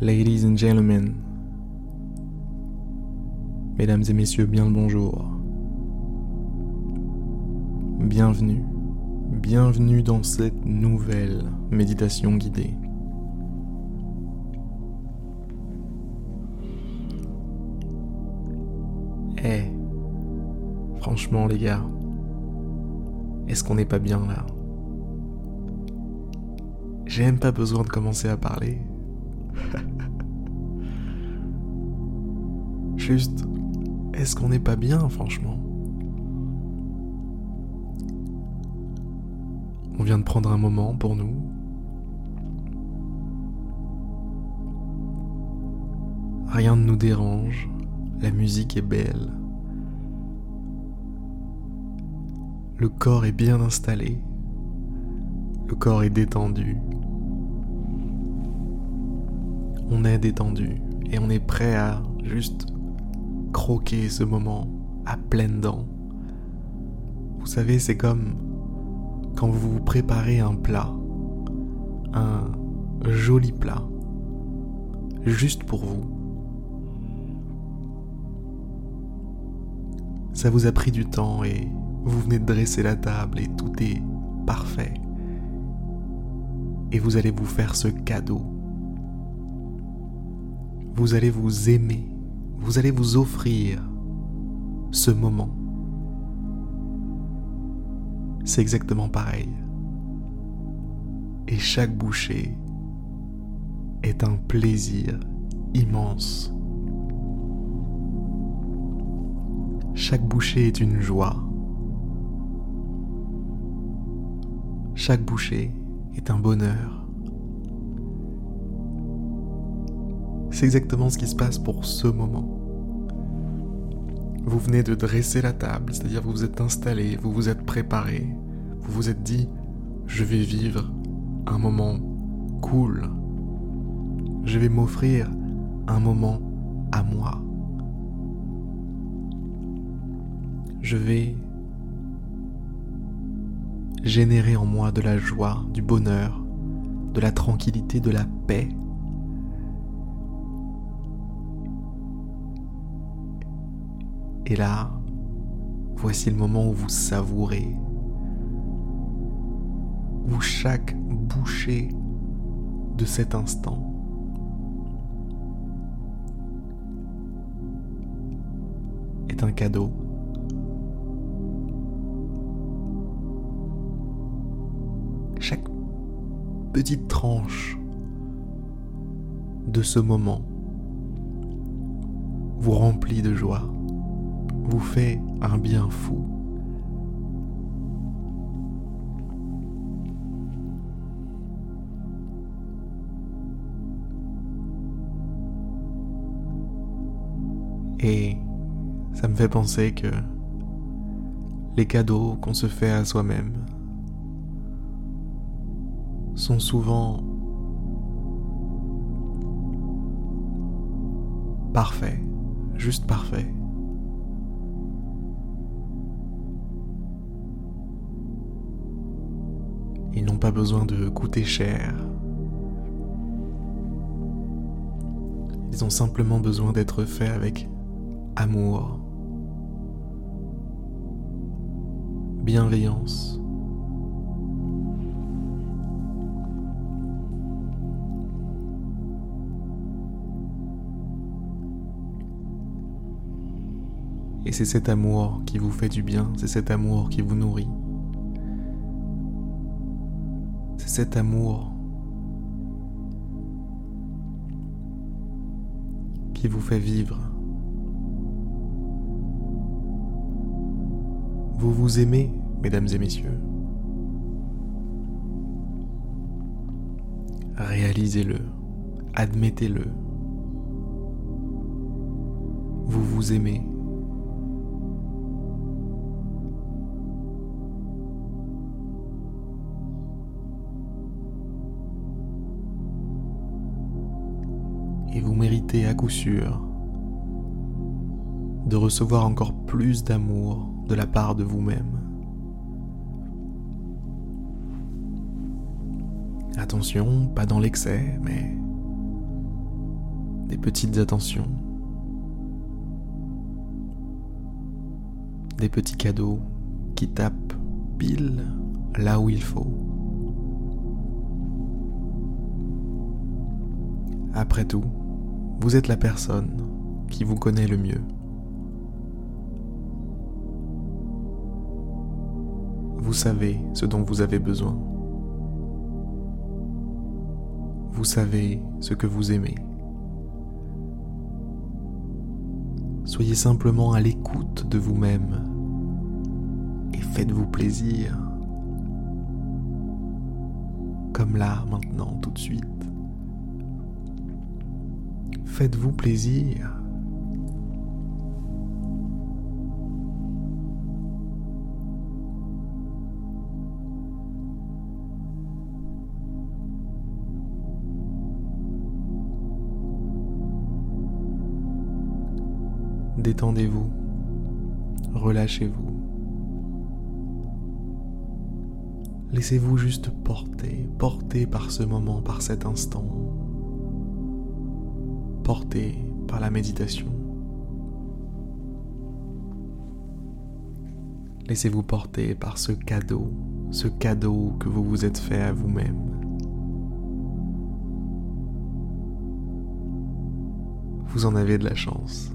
Ladies and gentlemen, mesdames et messieurs, bien le bonjour. Bienvenue, bienvenue dans cette nouvelle méditation guidée. Eh, franchement les gars, est-ce qu'on n'est pas bien là? J'ai même pas besoin de commencer à parler. Juste, est-ce qu'on n'est pas bien, franchement? On vient de prendre un moment pour nous. Rien ne nous dérange, la musique est belle. Le corps est bien installé, le corps est détendu. On est détendu et on est prêt à juste croquer ce moment à pleines dents. Vous savez, c'est comme quand vous vous préparez un plat, un joli plat, juste pour vous. Ça vous a pris du temps et vous venez de dresser la table et tout est parfait. Et vous allez vous faire ce cadeau. Vous allez vous aimer vous allez vous offrir ce moment. C'est exactement pareil. Et chaque bouchée est un plaisir immense. Chaque bouchée est une joie. Chaque bouchée est un bonheur. C'est exactement ce qui se passe pour ce moment. Vous venez de dresser la table, c'est-à-dire vous vous êtes installé, vous vous êtes préparé, vous vous êtes dit, je vais vivre un moment cool. Je vais m'offrir un moment à moi. Je vais générer en moi de la joie, du bonheur, de la tranquillité, de la paix, Et là, voici le moment où vous savourez, où chaque bouchée de cet instant est un cadeau. Chaque petite tranche de ce moment vous remplit de joie vous fait un bien fou. Et ça me fait penser que les cadeaux qu'on se fait à soi-même sont souvent parfaits, juste parfaits. Ils n'ont pas besoin de coûter cher. Ils ont simplement besoin d'être faits avec amour, bienveillance. Et c'est cet amour qui vous fait du bien, c'est cet amour qui vous nourrit. Cet amour qui vous fait vivre. Vous vous aimez, mesdames et messieurs. Réalisez-le, admettez-le. Vous vous aimez. À coup sûr de recevoir encore plus d'amour de la part de vous-même. Attention, pas dans l'excès, mais des petites attentions, des petits cadeaux qui tapent pile là où il faut. Après tout, vous êtes la personne qui vous connaît le mieux. Vous savez ce dont vous avez besoin. Vous savez ce que vous aimez. Soyez simplement à l'écoute de vous-même et faites-vous plaisir. Comme là, maintenant, tout de suite. Faites-vous plaisir. Détendez-vous, relâchez-vous. Laissez-vous juste porter, porter par ce moment, par cet instant, porter par la méditation. Laissez-vous porter par ce cadeau, ce cadeau que vous vous êtes fait à vous-même. Vous en avez de la chance.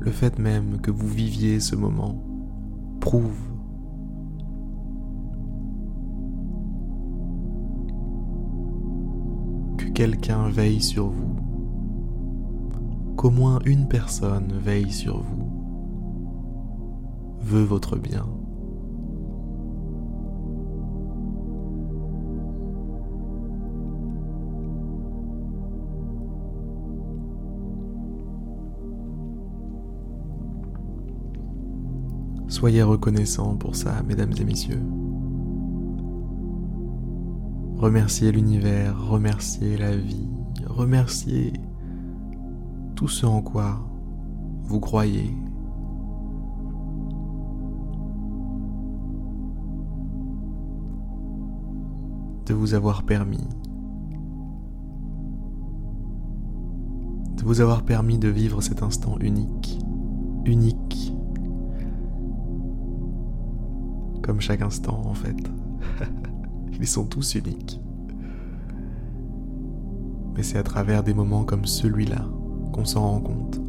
le fait même que vous viviez ce moment prouve quelqu'un veille sur vous, qu'au moins une personne veille sur vous, veut votre bien. Soyez reconnaissants pour ça, mesdames et messieurs. Remerciez l'univers, remerciez la vie, remerciez tout ce en quoi vous croyez. de vous avoir permis de vous avoir permis de vivre cet instant unique, unique comme chaque instant en fait. Ils sont tous uniques. Mais c'est à travers des moments comme celui-là qu'on s'en rend compte.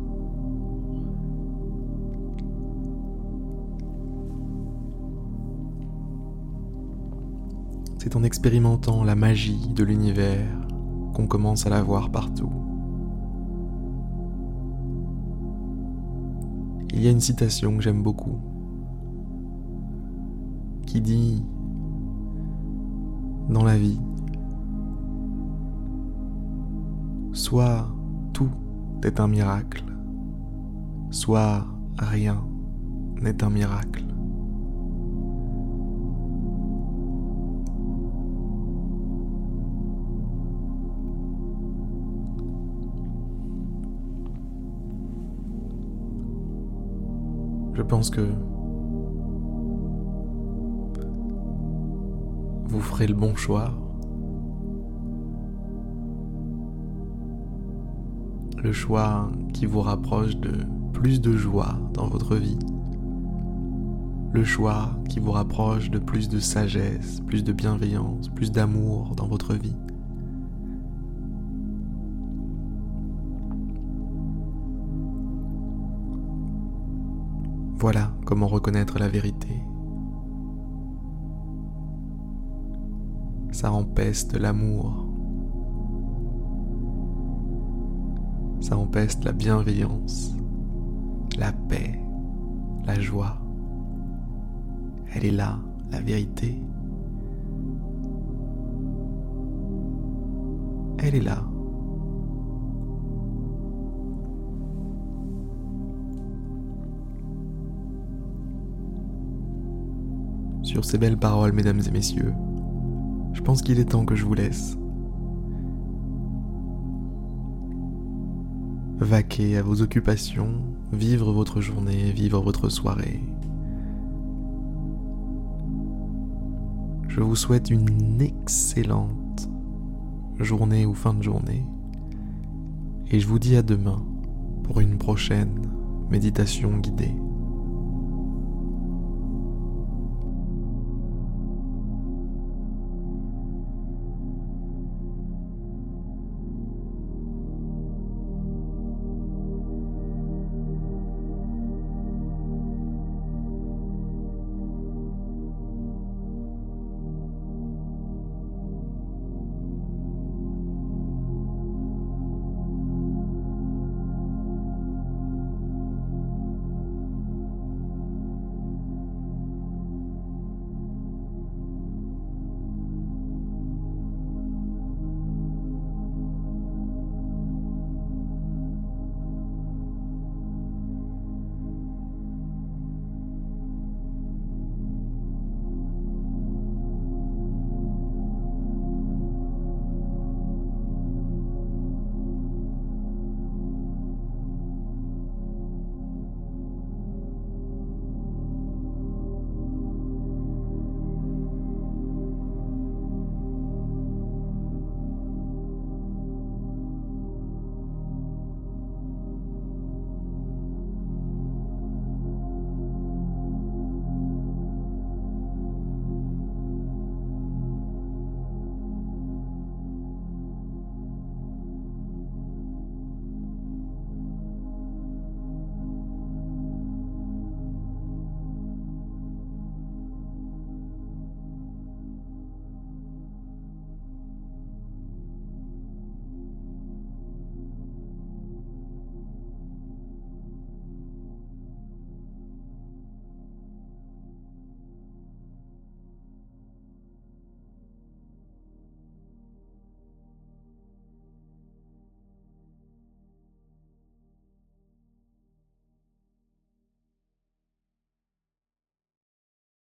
C'est en expérimentant la magie de l'univers qu'on commence à la voir partout. Il y a une citation que j'aime beaucoup qui dit dans la vie, soit tout est un miracle, soit rien n'est un miracle. Je pense que vous ferez le bon choix. Le choix qui vous rapproche de plus de joie dans votre vie. Le choix qui vous rapproche de plus de sagesse, plus de bienveillance, plus d'amour dans votre vie. Voilà comment reconnaître la vérité. Ça empeste l'amour. Ça empeste la bienveillance, la paix, la joie. Elle est là, la vérité. Elle est là. Sur ces belles paroles, mesdames et messieurs, je pense qu'il est temps que je vous laisse. Vaquer à vos occupations, vivre votre journée, vivre votre soirée. je vous souhaite une excellente journée ou fin de journée. Et je vous dis à demain pour une prochaine méditation guidée.